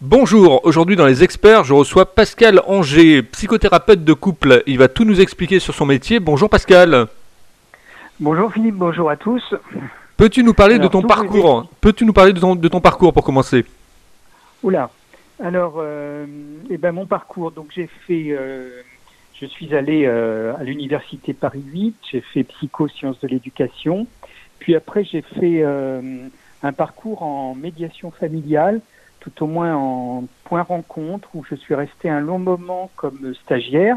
Bonjour, aujourd'hui dans les experts, je reçois Pascal Anger, psychothérapeute de couple. Il va tout nous expliquer sur son métier. Bonjour Pascal. Bonjour Philippe, bonjour à tous. Peux-tu nous parler de ton parcours Peux-tu nous parler de ton, parcours pour commencer Oula. Alors, euh, eh ben mon parcours. Donc j'ai fait, euh, je suis allé euh, à l'université Paris 8. J'ai fait psycho-sciences de l'éducation. Puis après j'ai fait un parcours en médiation familiale, tout au moins en point rencontre, où je suis resté un long moment comme stagiaire.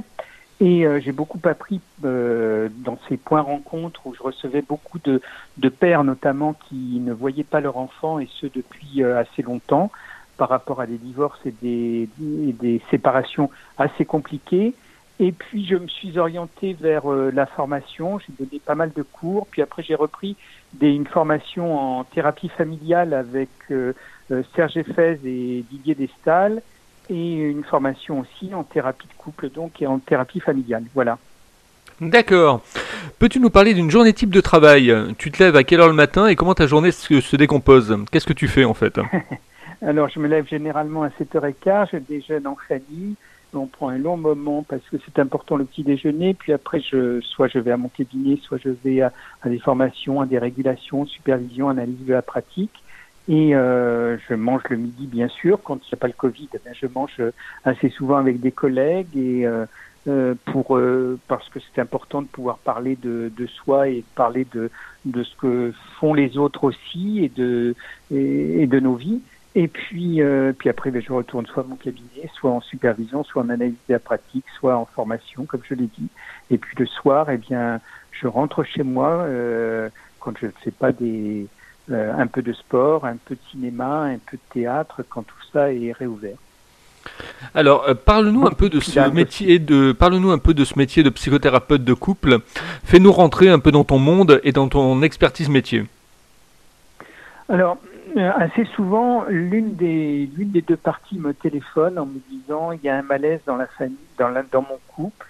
Et euh, j'ai beaucoup appris euh, dans ces points rencontres où je recevais beaucoup de, de, pères notamment qui ne voyaient pas leur enfant et ce depuis euh, assez longtemps par rapport à des divorces et des, des séparations assez compliquées. Et puis je me suis orienté vers la formation, j'ai donné pas mal de cours, puis après j'ai repris des, une formation en thérapie familiale avec Serge Effez et Didier Destal. Et une formation aussi en thérapie de couple donc et en thérapie familiale. Voilà. D'accord. Peux-tu nous parler d'une journée type de travail? Tu te lèves à quelle heure le matin et comment ta journée se, décompose? Qu'est-ce que tu fais en fait? Alors je me lève généralement à 7h15, je déjeune en famille, on prend un long moment parce que c'est important le petit déjeuner, puis après je soit je vais à mon cabinet, soit je vais à, à des formations, à des régulations, supervision, analyse de la pratique. Et euh, je mange le midi, bien sûr. Quand il n'y a pas le Covid, eh je mange assez souvent avec des collègues et euh, euh pour euh, parce que c'est important de pouvoir parler de, de soi et parler de, de ce que font les autres aussi et de et, de nos vies. Et puis euh, puis après, ben, je retourne soit à mon cabinet, soit en supervision, soit en analyse de la pratique, soit en formation, comme je l'ai dit. Et puis le soir, eh bien, je rentre chez moi quand je ne fais pas des euh, un peu de sport, un peu de cinéma, un peu de théâtre quand tout ça est réouvert. Alors, euh, parle-nous un peu de ce métier de parle-nous un peu de ce métier de psychothérapeute de couple. Fais-nous rentrer un peu dans ton monde et dans ton expertise métier. Alors, euh, assez souvent, l'une des l'une des deux parties me téléphone en me disant il y a un malaise dans la famille, dans dans mon couple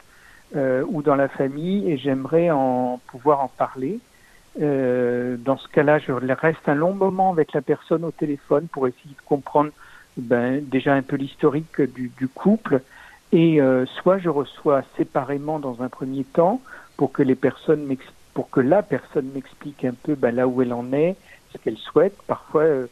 ou dans la famille et j'aimerais en pouvoir en parler. Euh, dans ce cas-là, je reste un long moment avec la personne au téléphone pour essayer de comprendre ben, déjà un peu l'historique du, du, couple. Et euh, soit je reçois séparément dans un premier temps pour que les personnes pour que la personne m'explique un peu ben, là où elle en est, ce qu'elle souhaite. Parfois, euh,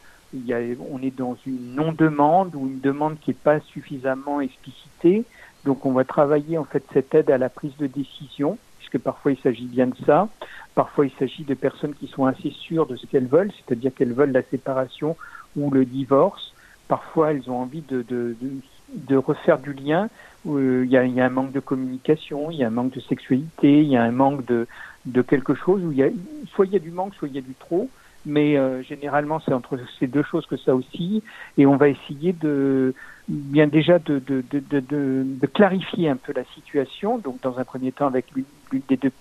on est dans une non-demande ou une demande qui n'est pas suffisamment explicitée. Donc, on va travailler en fait cette aide à la prise de décision, puisque parfois il s'agit bien de ça. Parfois, il s'agit de personnes qui sont assez sûres de ce qu'elles veulent, c'est-à-dire qu'elles veulent la séparation ou le divorce. Parfois, elles ont envie de, refaire du lien. Euh, il y, a, il y, a, un manque de communication, il y a un manque de sexualité, il y a un manque de, de quelque chose où il y a, soit il y a du manque, soit il y a du trop. Mais euh, généralement, c'est entre ces deux choses que ça aussi. Et on va essayer de, bien déjà de, de, de, de, clarifier un peu la situation. Donc, dans un premier temps, avec l'une des deux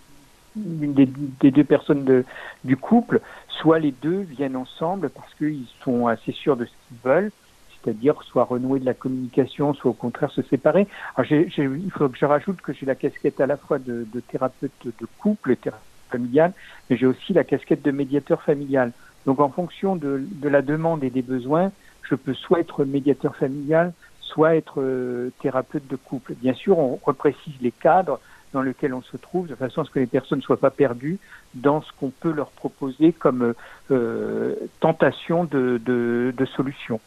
l'une des, deux personnes du couple, soit les deux viennent ensemble parce qu'ils sont assez sûrs de ce qu'ils veulent, c'est-à-dire soit renouer de la communication, soit au contraire se séparer. Alors il faut que je rajoute que j'ai la casquette à la fois de, de thérapeute de couple, thérapeute mais j'ai aussi la casquette de médiateur familial. Donc en fonction de, la demande et des besoins, je peux soit être médiateur familial, soit être euh, thérapeute de couple. Bien sûr, on reprécise les cadres dans lequel on se trouve, de façon à ce que les personnes ne soient pas perdues dans ce qu'on peut leur proposer comme euh, tentation de, de, de solution.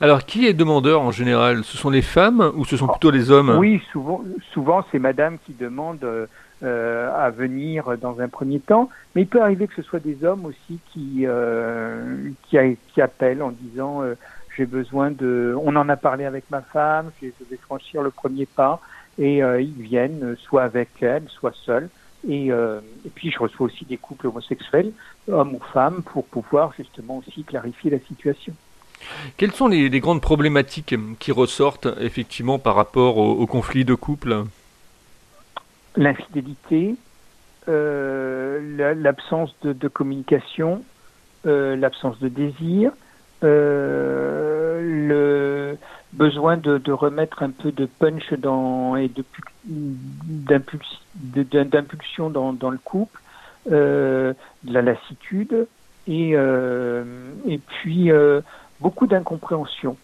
Alors, qui est demandeur en général? Ce sont les femmes ou ce sont plutôt les hommes? Oui, souvent, souvent c'est madame qui demande euh, à venir dans un premier temps, mais il peut arriver que ce soit des hommes aussi qui, euh, qui, appellent en disant euh, j'ai besoin de... On en a parlé avec ma femme, je vais franchir le premier pas, et euh, ils viennent soit avec elle, soit seuls. Et, puis je reçois aussi des couples homosexuels, hommes ou femmes, pour pouvoir justement aussi clarifier la situation. Quelles sont les, grandes problématiques qui ressortent effectivement par rapport au, au conflit de couple? L'infidélité, euh, l'absence de, communication, euh, l'absence de désir, euh, le, besoin de, remettre un peu de punch dans, et d'impulsion dans, le couple, euh, de la lassitude et, euh, et puis euh, beaucoup d'incompréhension.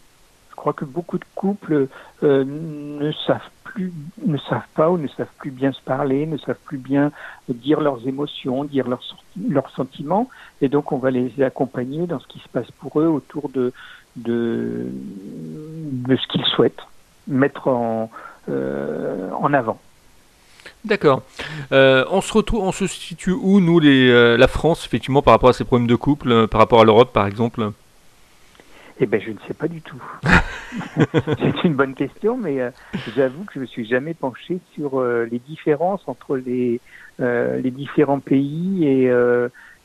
crois que beaucoup de couples euh, ne savent plus, ne savent pas ou ne savent plus bien se parler, ne savent plus bien dire leurs émotions, dire leurs, sentiments, et donc on va les accompagner dans ce qui se passe pour eux autour de, de, ce qu'ils souhaitent mettre en, euh, en avant. D'accord. Euh, on se retrouve, on se situe où nous, les, la France, effectivement, par rapport à ces problèmes de couple, par rapport à l'Europe, par exemple? Eh ben, je ne sais pas du tout. C'est une bonne question, mais euh, j'avoue que je me suis jamais penché sur euh, les différences entre les euh, les différents pays et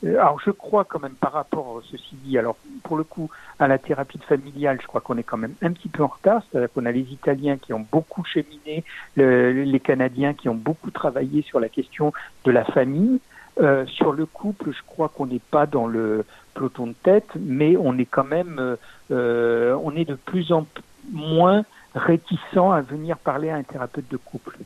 alors je crois quand même par rapport, ceci dit, alors pour le coup, à la thérapie familiale, je crois qu'on est quand même un petit peu en retard, c'est-à-dire qu'on a les Italiens qui ont beaucoup cheminé, le, les Canadiens qui ont beaucoup travaillé sur la question de la famille. Euh, sur le couple, je crois qu'on n'est pas dans le peloton de tête, mais on est quand même, euh, euh on est de plus en moins réticent à venir parler à un thérapeute de couple.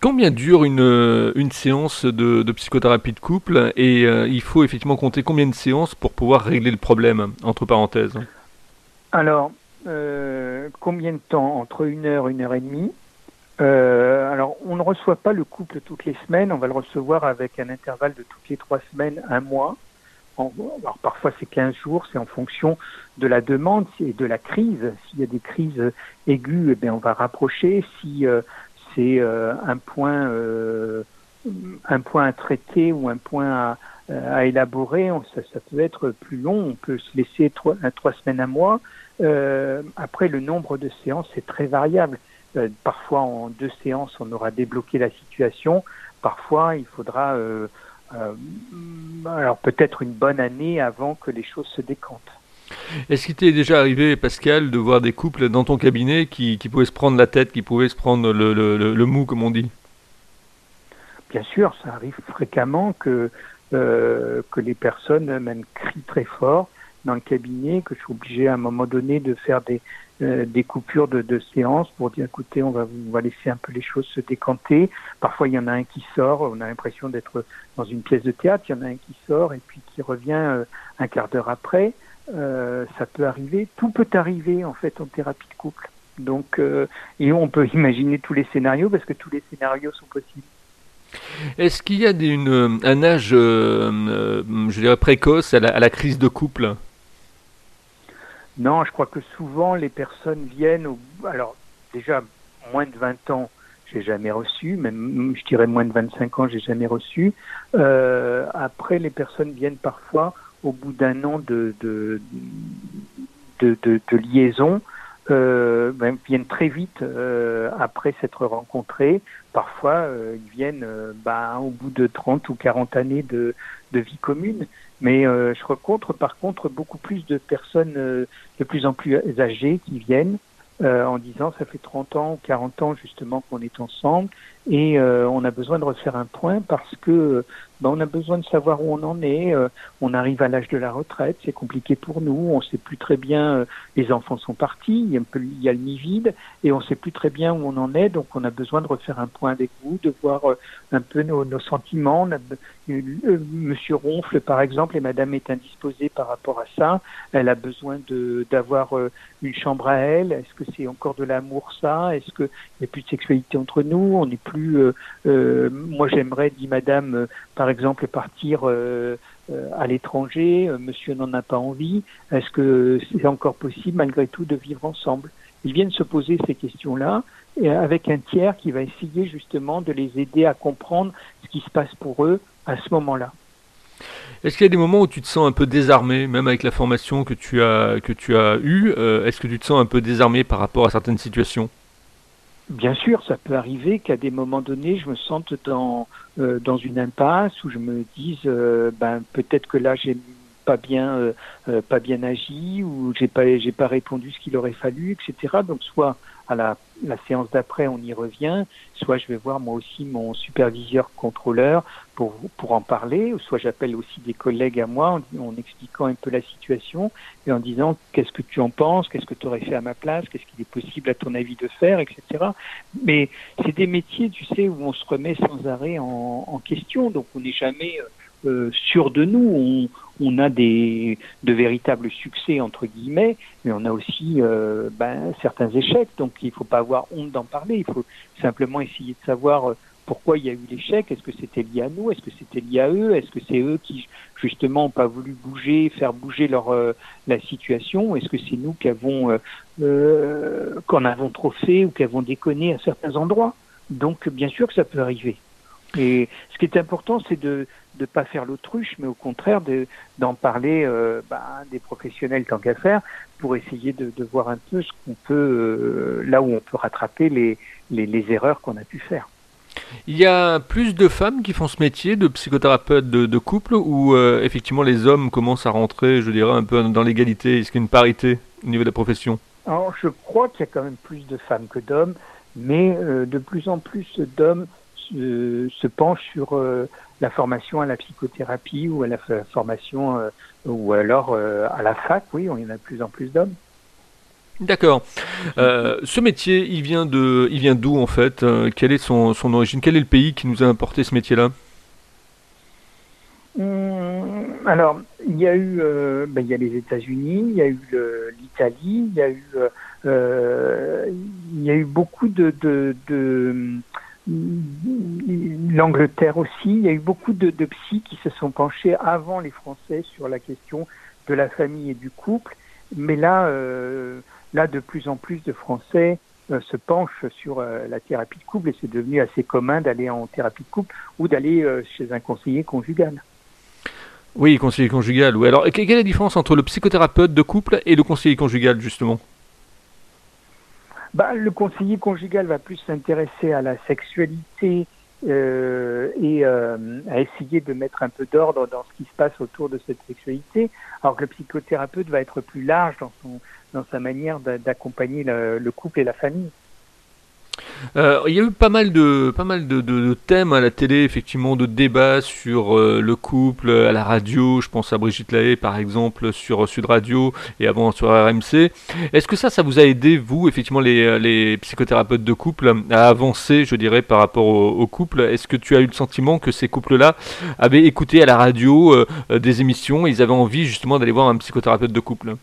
Combien dure une, une séance de, de psychothérapie de couple et euh, il faut effectivement compter combien de séances pour pouvoir régler le problème, entre parenthèses? Alors, combien de temps? Entre une heure, une heure et demie? Euh, alors, on ne reçoit pas le couple toutes les semaines, on va le recevoir avec un intervalle de toutes les trois semaines, un mois. Alors, parfois c'est 15 jours, c'est en fonction de la demande et de la crise. S'il y a des crises aiguës, eh bien, on va rapprocher. Si euh, c'est euh, un point euh, un point à traiter ou un point à, à élaborer. On, ça, ça, peut être plus long. On peut se laisser trois, trois semaines à mois. Euh, après, le nombre de séances est très variable. Euh, parfois, en deux séances, on aura débloqué la situation. Parfois, il faudra euh, alors peut-être une bonne année avant que les choses se décantent. Est-ce qu'il t'est déjà arrivé, Pascal, de voir des couples dans ton cabinet qui, qui pouvaient se prendre la tête, qui pouvaient se prendre le, le, le, le mou, comme on dit? Bien sûr, ça arrive fréquemment que, euh, que les personnes même crient très fort dans le cabinet, que je suis obligé à un moment donné de faire des, euh, des coupures de, de séance pour dire écoutez, on va, laisser un peu les choses se décanter. Parfois, il y en a un qui sort, on a l'impression d'être dans une pièce de théâtre, il y en a un qui sort et puis qui revient euh, un quart d'heure après. Euh, ça peut arriver, tout peut arriver en fait en thérapie de couple. Donc, et on peut imaginer tous les scénarios parce que tous les scénarios sont possibles. Est-ce qu'il y a un âge, je dirais, précoce à la, crise de couple? Non, je crois que souvent les personnes viennent, alors déjà moins de 20 ans, j'ai jamais reçu, même je dirais moins de 25 ans, j'ai jamais reçu. Euh, après, les personnes viennent parfois au bout d'un an de, de, de, liaison, euh, ben, viennent très vite euh, après s'être rencontrés. Parfois, ils viennent ben, au bout de 30 ou 40 années de, de vie commune. Mais je rencontre par contre beaucoup plus de personnes de plus en plus âgées qui viennent euh, en disant ça fait 30 ans ou 40 ans justement qu'on est ensemble et euh, on a besoin de refaire un point parce que ben, on a besoin de savoir où on en est. Euh, on arrive à l'âge de la retraite, c'est compliqué pour nous. On sait plus très bien. Euh, les enfants sont partis, il y a, un peu, il y a le nid vide et on sait plus très bien où on en est. Donc on a besoin de refaire un point avec vous, de voir euh, un peu nos, nos sentiments. A, Monsieur ronfle par exemple et Madame est indisposée par rapport à ça. Elle a besoin d'avoir une chambre à elle. Est-ce que c'est encore de l'amour ça? Est-ce qu'il n'y a plus de sexualité entre nous? On n'est plus. moi j'aimerais, dit Madame, par exemple partir euh, à l'étranger, monsieur n'en a pas envie, est-ce que c'est encore possible malgré tout de vivre ensemble? Ils viennent se poser ces questions-là avec un tiers qui va essayer justement de les aider à comprendre ce qui se passe pour eux à ce moment-là. Est-ce qu'il y a des moments où tu te sens un peu désarmé, même avec la formation que tu as, que tu as eue? Euh, Est-ce que tu te sens un peu désarmé par rapport à certaines situations? Bien sûr, ça peut arriver qu'à des moments donnés, je me sente dans, euh, dans une impasse où je me dise, euh, ben, peut-être que là, j'ai pas bien, euh, pas bien agi ou j'ai pas, j'ai pas répondu ce qu'il aurait fallu, etc. Donc, soit à la, la séance d'après, on y revient, soit je vais voir moi aussi mon superviseur contrôleur pour, pour en parler, soit j'appelle aussi des collègues à moi en, en, expliquant un peu la situation et en disant qu'est-ce que tu en penses, qu'est-ce que tu aurais fait à ma place, qu'est-ce qu'il est possible à ton avis de faire, etc. Mais c'est des métiers, tu sais, où on se remet sans arrêt en, en question, donc on n'est jamais euh, sûr de nous, on, on a des de véritables succès entre guillemets, mais on a aussi euh, ben, certains échecs. Donc il ne faut pas avoir honte d'en parler. Il faut simplement essayer de savoir euh, pourquoi il y a eu l'échec. Est-ce que c'était lié à nous? Est-ce que c'était lié à eux? Est-ce que c'est eux qui justement n'ont pas voulu bouger, faire bouger leur euh, la situation? Est-ce que c'est nous qui avons qu'en avons trop fait ou qui avons déconné à certains endroits? Donc bien sûr que ça peut arriver. Et ce qui est important, c'est de ne pas faire l'autruche, mais au contraire d'en parler euh, bah, des professionnels tant qu'à faire pour essayer de, de, voir un peu ce qu'on peut, euh, là où on peut rattraper les, les, les erreurs qu'on a pu faire. Il y a plus de femmes qui font ce métier de psychothérapeute de, de couple ou euh, effectivement les hommes commencent à rentrer, je dirais, un peu dans l'égalité? Est-ce qu'il y a une parité au niveau de la profession? Alors, je crois qu'il y a quand même plus de femmes que d'hommes, mais de plus en plus d'hommes se, se penchent sur euh, la formation à la psychothérapie ou à la formation euh, ou alors euh, à la fac. Oui, on y en a de plus en plus d'hommes. D'accord. Euh, ce métier, il vient de, il vient d'où en fait euh, Quelle est son, son origine Quel est le pays qui nous a apporté ce métier-là? Hum, alors, il y a eu, euh, ben, il y a les États-Unis, il y a eu l'Italie, il y a eu, euh, il y a eu beaucoup de, de, de l'Angleterre aussi. Il y a eu beaucoup de, de psys qui se sont penchés avant les Français sur la question de la famille et du couple. Mais là, euh, là, de plus en plus de Français euh, se penchent sur euh, la thérapie de couple et c'est devenu assez commun d'aller en thérapie de couple ou d'aller chez un conseiller conjugal. Oui, conseiller conjugal. Oui. Alors, quelle est la différence entre le psychothérapeute de couple et le conseiller conjugal, justement? Bah, Le conseiller conjugal va plus s'intéresser à la sexualité euh, et euh, à essayer de mettre un peu d'ordre dans ce qui se passe autour de cette sexualité, alors que le psychothérapeute va être plus large dans, son, dans sa manière d'accompagner le, le couple et la famille. Euh, il y a eu pas mal de pas mal de, thèmes à la télé, effectivement, de débats sur euh, le couple à la radio. Je pense à Brigitte Lahaye, par exemple, sur Sud Radio et avant sur RMC. Est-ce que ça, ça vous a aidé, vous, effectivement, les, psychothérapeutes de couple, à avancer, je dirais, par rapport au, couple? Est-ce que tu as eu le sentiment que ces couples-là avaient écouté à la radio euh, des émissions et ils avaient envie, justement, d'aller voir un psychothérapeute de couple?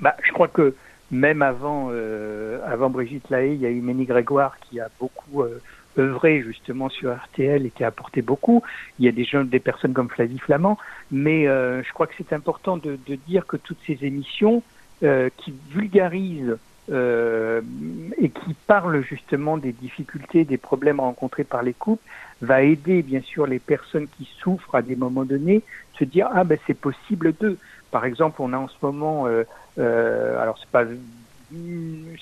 Bah, Je crois que même avant, euh, avant Brigitte Lahaye, il y a eu Ménie Grégoire qui a beaucoup euh, œuvré justement sur RTL et qui a apporté beaucoup. Il y a des gens, des personnes comme Flavie Flamand, mais euh, je crois que c'est important de, de, dire que toutes ces émissions euh, qui vulgarisent euh, et qui parlent justement des difficultés, des problèmes rencontrés par les couples, va aider bien sûr les personnes qui souffrent à des moments donnés, se dire ah ben c'est possible d'eux. Par exemple, on a en ce moment, euh, euh, alors c'est pas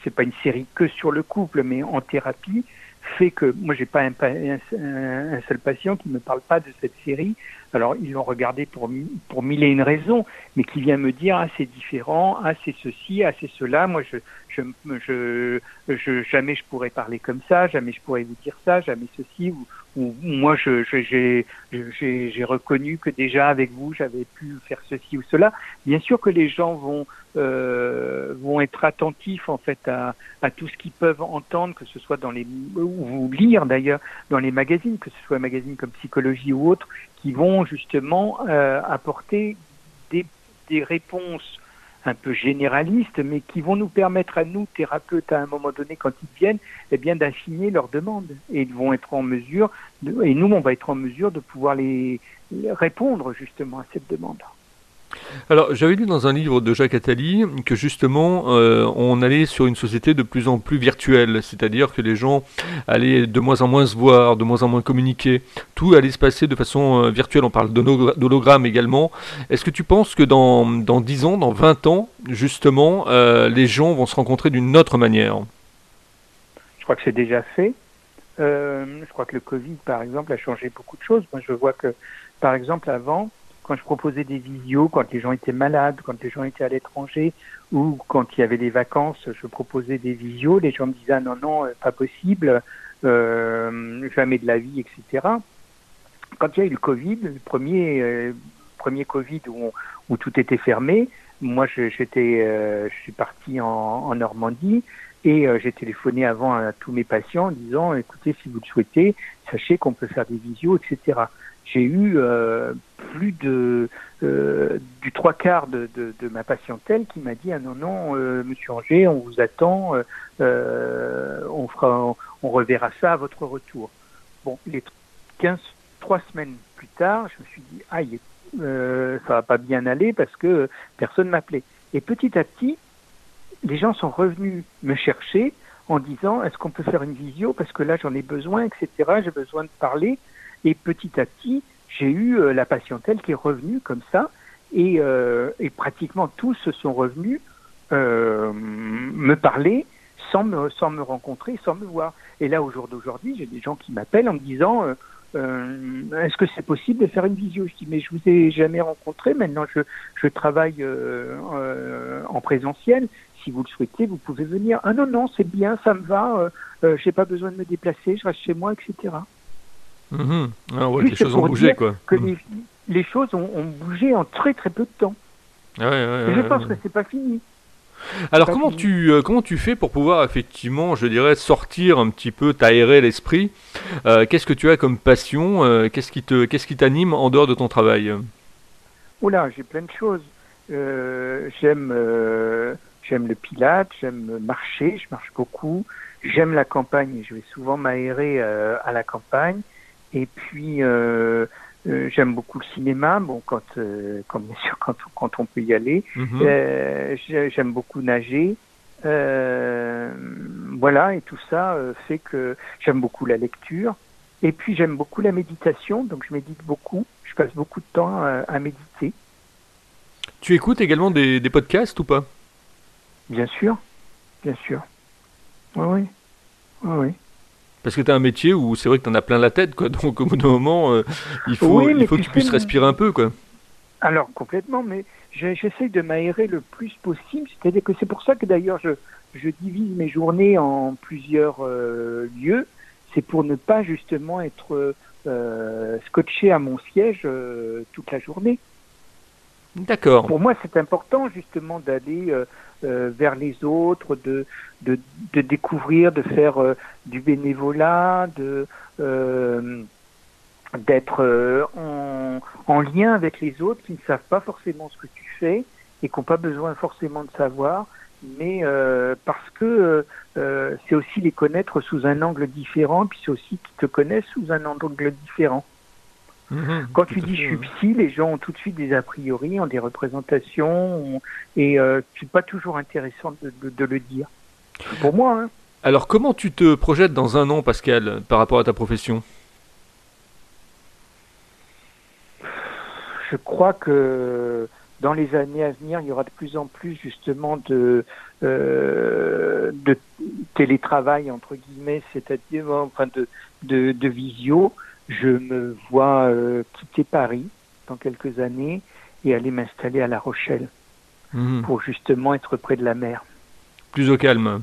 c'est pas une série que sur le couple, mais en thérapie, fait que moi j'ai pas un, un, un, seul patient qui me parle pas de cette série. Alors ils l'ont regardé pour pour mille et une raisons, mais qui vient me dire ah c'est différent, ah c'est ceci, ah c'est cela. Moi je jamais je pourrais parler comme ça, jamais je pourrais vous dire ça, jamais ceci ou, moi je j'ai j'ai reconnu que déjà avec vous j'avais pu faire ceci ou cela. Bien sûr que les gens vont euh, vont être attentifs en fait à, à tout ce qu'ils peuvent entendre, que ce soit dans les ou lire d'ailleurs dans les magazines, que ce soit un magazine comme Psychologie ou autre, qui vont justement euh, apporter des, réponses un peu généralistes, mais qui vont nous permettre à nous, thérapeutes, à un moment donné, quand ils viennent, eh bien, d'affiner leurs demandes. Et ils vont être en mesure, et nous, on va être en mesure de pouvoir les répondre justement à cette demande. Alors, j'avais lu dans un livre de Jacques Attali que justement, euh, on allait sur une société de plus en plus virtuelle, c'est-à-dire que les gens allaient de moins en moins se voir, de moins en moins communiquer. Tout allait se passer de façon euh, virtuelle. On parle d'hologramme également. Est-ce que tu penses que dans, dans 10 ans, dans 20 ans, justement, euh, les gens vont se rencontrer d'une autre manière? Je crois que c'est déjà fait. Je crois que le Covid, par exemple, a changé beaucoup de choses. Moi, je vois que, par exemple, avant, quand je proposais des visios, quand les gens étaient malades, quand les gens étaient à l'étranger, ou quand il y avait des vacances, je proposais des visios, les gens me disaient ah, non, non, pas possible, euh, jamais de la vie, etc. Quand il y a eu le Covid, le premier, euh, premier Covid où, tout était fermé, moi j'étais, euh, je suis parti en, en Normandie et euh, j'ai téléphoné avant à tous mes patients en disant écoutez, si vous le souhaitez, sachez qu'on peut faire des visios, etc j'ai eu plus de du trois quarts de, de, ma patientèle qui m'a dit ah non non Monsieur Anger, on vous attend, on fera, on reverra ça à votre retour. Bon, les 15 trois semaines plus tard, je me suis dit aïe, euh, ça va pas bien aller parce que personne m'appelait. Et petit à petit, les gens sont revenus me chercher en disant est-ce qu'on peut faire une visio parce que là j'en ai besoin, etc. J'ai besoin de parler. Et petit à petit, j'ai eu euh, la patientèle qui est revenue comme ça et, euh, pratiquement tous sont revenus euh, me parler sans me, sans me rencontrer, sans me voir. Et là, au jour d'aujourd'hui, j'ai des gens qui m'appellent en me disant est-ce que c'est possible de faire une visio? Je dis mais je vous ai jamais rencontré. Maintenant, je, je travaille en présentiel. Si vous le souhaitez, vous pouvez venir. Ah non non, c'est bien, ça me va. J'ai pas besoin de me déplacer. Je reste chez moi, etc. Mmh. Ah ouais, les choses ont bougé quoi. Que Mmh. les, les choses ont, ont bougé en très très peu de temps. Ouais, ouais, Et ouais, je pense que c'est pas fini. Alors comment fini. tu euh, comment tu fais pour pouvoir effectivement, je dirais, sortir un petit peu, t'aérer l'esprit Euh, Qu'est-ce que tu as comme passion Euh, Qu'est-ce qui te qu'est-ce qui t'anime en dehors de ton travail? Oh là, j'ai plein de choses. J'aime j'aime le pilate, j'aime marcher, je marche beaucoup. J'aime la campagne je vais souvent m'aérer à la campagne. Et puis euh, euh, j'aime beaucoup le cinéma. Bon, quand, euh, quand bien sûr quand, quand on peut y aller. Mhm. J'ai- j'aime beaucoup nager. Voilà, et tout ça fait que j'aime beaucoup la lecture. Et puis j'aime beaucoup la méditation, donc je médite beaucoup. Je passe beaucoup de temps à, à méditer, Tu écoutes également des, des podcasts ou pas? Bien sûr, bien sûr. Oui, oui, oui. oui. Parce que tu as un métier où c'est vrai que tu en as plein la tête, quoi. Donc au bout d'un moment, euh, il faut, Oui, il faut que tu puisses respirer un peu, quoi. Alors complètement, mais j'essaye de m'aérer le plus possible. C'est-à-dire que c'est pour ça que d'ailleurs je, je divise mes journées en plusieurs euh, lieux. C'est pour ne pas justement être euh, scotché à mon siège euh, toute la journée. D'accord. Pour moi, c'est important justement d'aller euh, vers les autres, de, découvrir, de faire euh, du bénévolat, euh, d'être en, en lien avec les autres qui ne savent pas forcément ce que tu fais et qui n'ont pas besoin forcément de savoir, mais parce que c'est aussi les connaître sous un angle différent, puis c'est aussi qu'ils te connaissent sous un angle différent. Mhm, Quand tu dis je suis psy, les gens ont tout de suite des a priori, ont des représentations, ont- et euh, c'est pas toujours intéressant de, de- de le dire. Pour moi, hein. Alors comment tu te projettes dans un an, Pascal, par rapport à ta profession? Je crois que dans les années à venir, il y aura de plus en plus justement de, euh, de télétravail entre guillemets, c'est-à-dire enfin de, de, de visio. Je me vois euh, quitter Paris dans quelques années et aller m'installer à La Rochelle Mhm. pour justement être près de la mer. Plus au calme.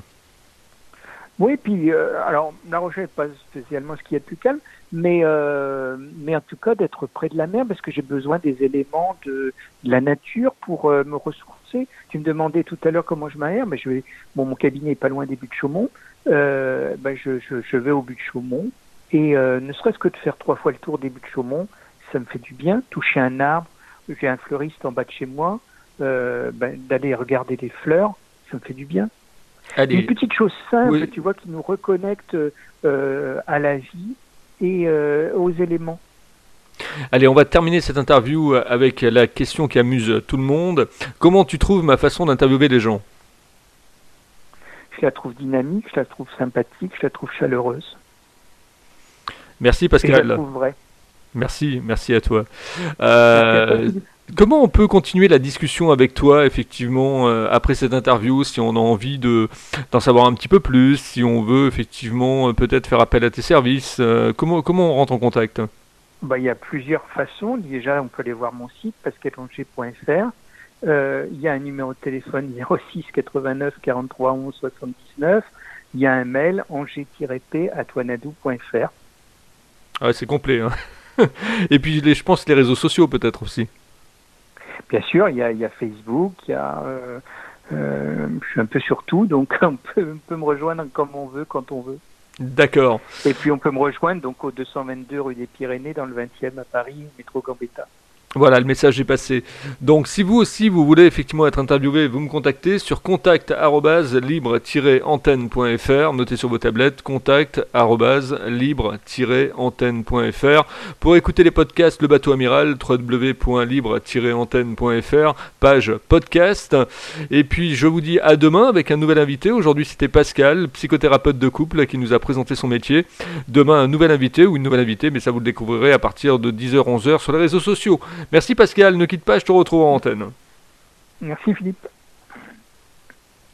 Oui, puis euh, alors La Rochelle pas spécialement ce qui est plus calme, mais euh, mais en tout cas d'être près de la mer parce que j'ai besoin des éléments de, de la nature pour me ressourcer. Tu me demandais tout à l'heure comment je m'aère, mais je vais bon mon cabinet est pas loin des buts de Chaumont, ben je, je, je vais au but de Chaumont et euh, ne serait-ce que de faire trois fois le tour des buts de Chaumont, ça me fait du bien. Toucher un arbre, j'ai un fleuriste en bas de chez moi, euh, ben, d'aller regarder les fleurs, ça me fait du bien. Allez, Une petite chose simple, Oui. tu vois, qui nous reconnecte euh, à la vie et aux éléments. allez, on va terminer cette interview avec la question qui amuse tout le monde. Comment tu trouves ma façon d'interviewer les gens? Je la trouve dynamique, je la trouve sympathique, je la trouve chaleureuse. Merci je Pascal. Merci, merci à toi. Euh. Comment on peut continuer la discussion avec toi, effectivement, euh, après cette interview, si on a envie de d'en savoir un petit peu plus, si on veut effectivement euh, peut-être faire appel à tes services, euh, comment comment on rentre en contact? Bah, il y a plusieurs façons. Déjà, on peut aller voir mon site, pascalanger.fr. Il y a un numéro de téléphone 06 89 43 11 79. Il y a un mail toinadou.fr. Ah, c'est complet. hein. Et puis les, je pense les réseaux sociaux peut-être aussi. Bien sûr, il y a, il y a Facebook, il y a, euh, euh, je suis un peu sur tout, donc on peut, on peut me rejoindre comme on veut, quand on veut. D'accord. Et puis on peut me rejoindre donc au 222 rue des Pyrénées dans le 20e à Paris, métro Gambetta. Voilà, le message est passé. Donc si vous aussi vous voulez effectivement être interviewé, vous me contactez sur contact@libre-antenne.fr, notez sur vos tablettes contact@libre-antenne.fr. Pour écouter les podcasts Le bateau amiral www.libre-antenne.fr, page podcast. Et puis je vous dis à demain avec un nouvel invité. Aujourd'hui, c'était Pascal, psychothérapeute de couple qui nous a présenté son métier. Demain un nouvel invité ou une nouvelle invitée, mais ça vous le découvrirez à partir de 10h 11h sur les réseaux sociaux. Merci Pascal, ne quitte pas, je te retrouve en antenne. Merci Philippe.